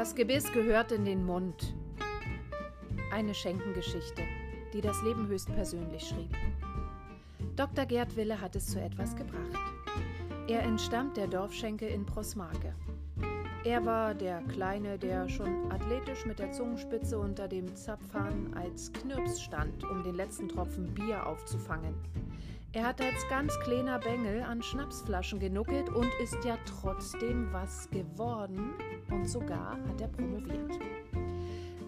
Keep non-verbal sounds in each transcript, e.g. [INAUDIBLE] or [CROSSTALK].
Das Gebiss gehört in den Mund. Eine Schenkengeschichte, die das Leben höchstpersönlich schrieb. Dr. Gerd Wille hat es zu etwas gebracht. Er entstammt der Dorfschenke in Prosmarke. Er war der Kleine, der schon athletisch mit der Zungenspitze unter dem Zapfhahn als Knirps stand, um den letzten Tropfen Bier aufzufangen. Er hat als ganz kleiner Bengel an Schnapsflaschen genuckelt und ist ja trotzdem was geworden und sogar hat er promoviert.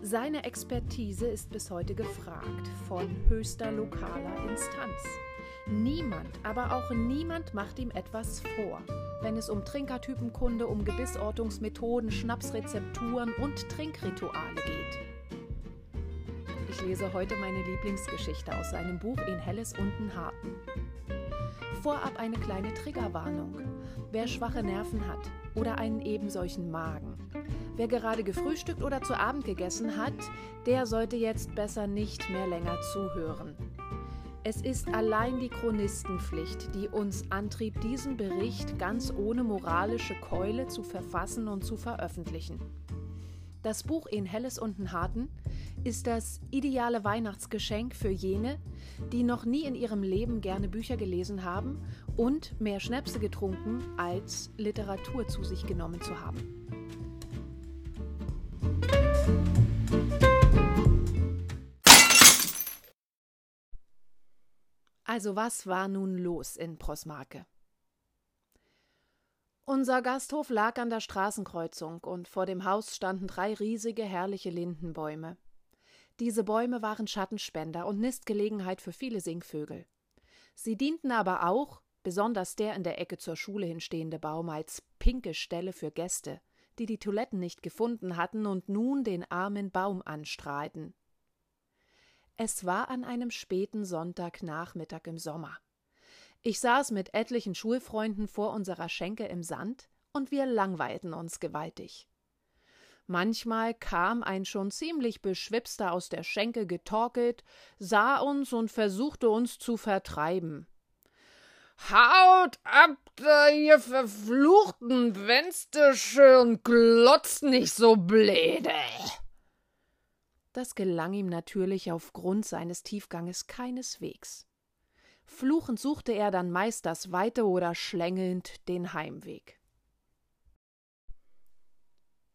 Seine Expertise ist bis heute gefragt von höchster lokaler Instanz. Niemand, aber auch niemand macht ihm etwas vor, wenn es um Trinkertypenkunde, um Gebissortungsmethoden, Schnapsrezepturen und Trinkrituale geht. Ich lese heute meine Lieblingsgeschichte aus seinem Buch In Helles unten Harten. Vorab eine kleine Triggerwarnung. Wer schwache Nerven hat oder einen ebensolchen Magen, wer gerade gefrühstückt oder zu Abend gegessen hat, der sollte jetzt besser nicht mehr länger zuhören. Es ist allein die Chronistenpflicht, die uns antrieb, diesen Bericht ganz ohne moralische Keule zu verfassen und zu veröffentlichen. Das Buch In Helles unten Harten ist das ideale Weihnachtsgeschenk für jene, die noch nie in ihrem Leben gerne Bücher gelesen haben und mehr Schnäpse getrunken, als Literatur zu sich genommen zu haben. Also was war nun los in Prosmarke? Unser Gasthof lag an der Straßenkreuzung und vor dem Haus standen drei riesige, herrliche Lindenbäume. Diese Bäume waren Schattenspender und Nistgelegenheit für viele Singvögel. Sie dienten aber auch, besonders der in der Ecke zur Schule hinstehende Baum, als pinke Stelle für Gäste, die die Toiletten nicht gefunden hatten und nun den armen Baum anstrahlten. Es war an einem späten Sonntagnachmittag im Sommer. Ich saß mit etlichen Schulfreunden vor unserer Schenke im Sand und wir langweilten uns gewaltig. Manchmal kam ein schon ziemlich beschwipster aus der Schenke getorkelt, sah uns und versuchte uns zu vertreiben. Haut ab, ihr verfluchten Wenstische und glotzt nicht so blöde. Das gelang ihm natürlich aufgrund seines Tiefganges keineswegs. Fluchend suchte er dann meist das Weite oder schlängelnd den Heimweg.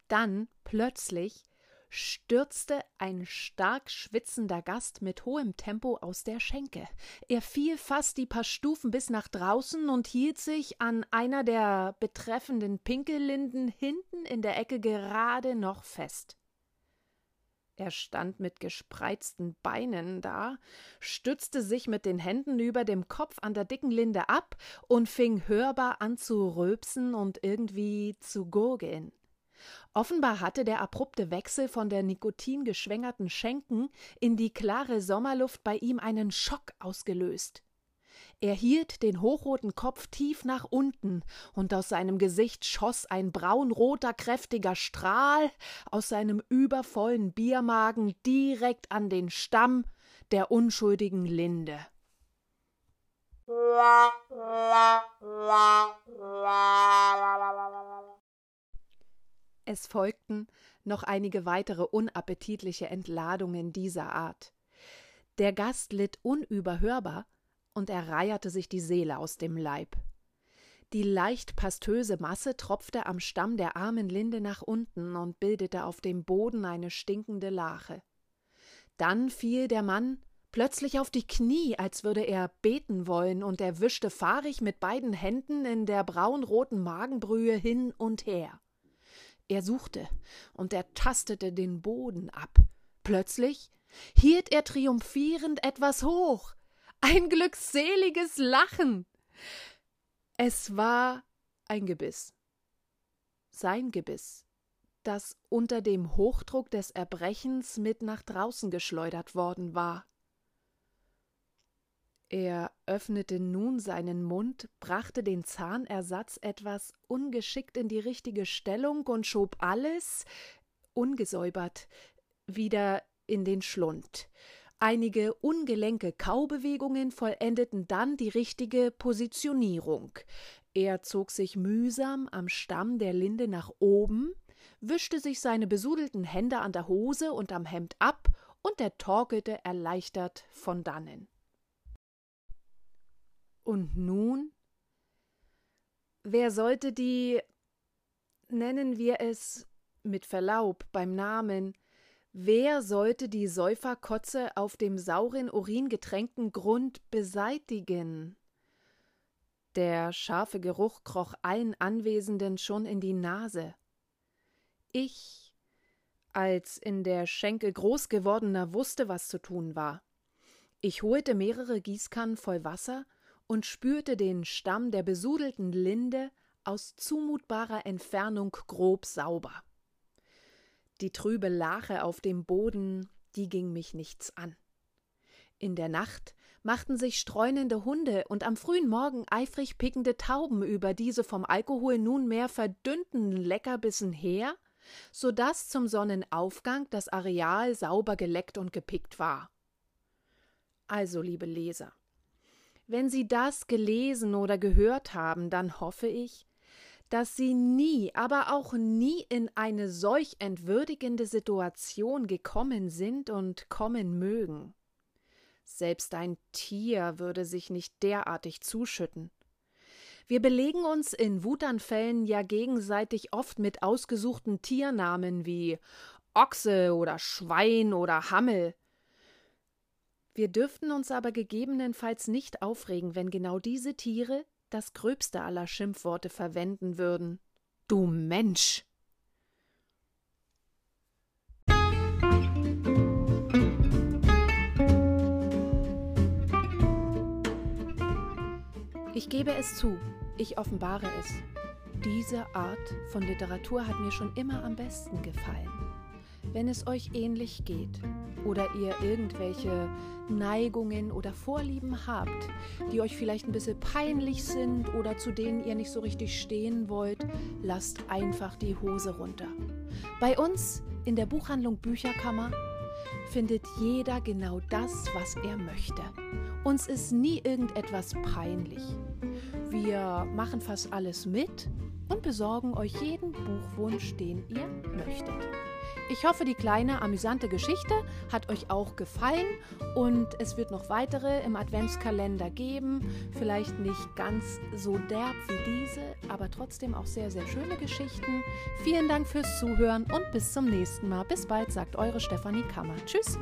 Dann plötzlich stürzte ein stark schwitzender Gast mit hohem Tempo aus der Schenke. Er fiel fast die paar Stufen bis nach draußen und hielt sich an einer der betreffenden Pinkellinden hinten in der Ecke gerade noch fest. Er stand mit gespreizten Beinen da, stützte sich mit den Händen über dem Kopf an der dicken Linde ab und fing hörbar an zu rülpsen und irgendwie zu gurgeln. Offenbar hatte der abrupte Wechsel von der nikotingeschwängerten Schenken in die klare Sommerluft bei ihm einen Schock ausgelöst. Er hielt den hochroten Kopf tief nach unten, und aus seinem Gesicht schoss ein braunroter, kräftiger Strahl aus seinem übervollen Biermagen direkt an den Stamm der unschuldigen Linde. [LAUGHS] Es folgten noch einige weitere unappetitliche Entladungen dieser Art. Der Gast litt unüberhörbar und er reierte sich die Seele aus dem Leib. Die leicht pastöse Masse tropfte am Stamm der armen Linde nach unten und bildete auf dem Boden eine stinkende Lache. Dann fiel der Mann plötzlich auf die Knie, als würde er beten wollen, und er wischte fahrig mit beiden Händen in der braunroten Magenbrühe hin und her. Er suchte und er tastete den Boden ab. Plötzlich hielt er triumphierend etwas hoch ein glückseliges Lachen. Es war ein Gebiss. Sein Gebiss, das unter dem Hochdruck des Erbrechens mit nach draußen geschleudert worden war. Er öffnete nun seinen Mund, brachte den Zahnersatz etwas ungeschickt in die richtige Stellung und schob alles, ungesäubert, wieder in den Schlund. Einige ungelenke Kaubewegungen vollendeten dann die richtige Positionierung. Er zog sich mühsam am Stamm der Linde nach oben, wischte sich seine besudelten Hände an der Hose und am Hemd ab, und er torkelte erleichtert von dannen. Und nun? Wer sollte die, nennen wir es mit Verlaub beim Namen, wer sollte die Säuferkotze auf dem sauren Urin getränkten Grund beseitigen? Der scharfe Geruch kroch allen Anwesenden schon in die Nase. Ich, als in der Schenke groß gewordener, wusste, was zu tun war. Ich holte mehrere Gießkannen voll Wasser und spürte den Stamm der besudelten Linde aus zumutbarer Entfernung grob sauber. Die trübe Lache auf dem Boden, die ging mich nichts an. In der Nacht machten sich streunende Hunde und am frühen Morgen eifrig pickende Tauben über diese vom Alkohol nunmehr verdünnten Leckerbissen her, so dass zum Sonnenaufgang das Areal sauber geleckt und gepickt war. Also, liebe Leser, wenn Sie das gelesen oder gehört haben, dann hoffe ich, dass Sie nie, aber auch nie in eine solch entwürdigende Situation gekommen sind und kommen mögen. Selbst ein Tier würde sich nicht derartig zuschütten. Wir belegen uns in Wutanfällen ja gegenseitig oft mit ausgesuchten Tiernamen wie Ochse oder Schwein oder Hammel. Wir dürften uns aber gegebenenfalls nicht aufregen, wenn genau diese Tiere das gröbste aller Schimpfworte verwenden würden. Du Mensch! Ich gebe es zu, ich offenbare es. Diese Art von Literatur hat mir schon immer am besten gefallen. Wenn es euch ähnlich geht oder ihr irgendwelche Neigungen oder Vorlieben habt, die euch vielleicht ein bisschen peinlich sind oder zu denen ihr nicht so richtig stehen wollt, lasst einfach die Hose runter. Bei uns in der Buchhandlung Bücherkammer findet jeder genau das, was er möchte. Uns ist nie irgendetwas peinlich. Wir machen fast alles mit und besorgen euch jeden Buchwunsch, den ihr möchtet. Ich hoffe, die kleine amüsante Geschichte hat euch auch gefallen und es wird noch weitere im Adventskalender geben. Vielleicht nicht ganz so derb wie diese, aber trotzdem auch sehr, sehr schöne Geschichten. Vielen Dank fürs Zuhören und bis zum nächsten Mal. Bis bald, sagt eure Stefanie Kammer. Tschüss.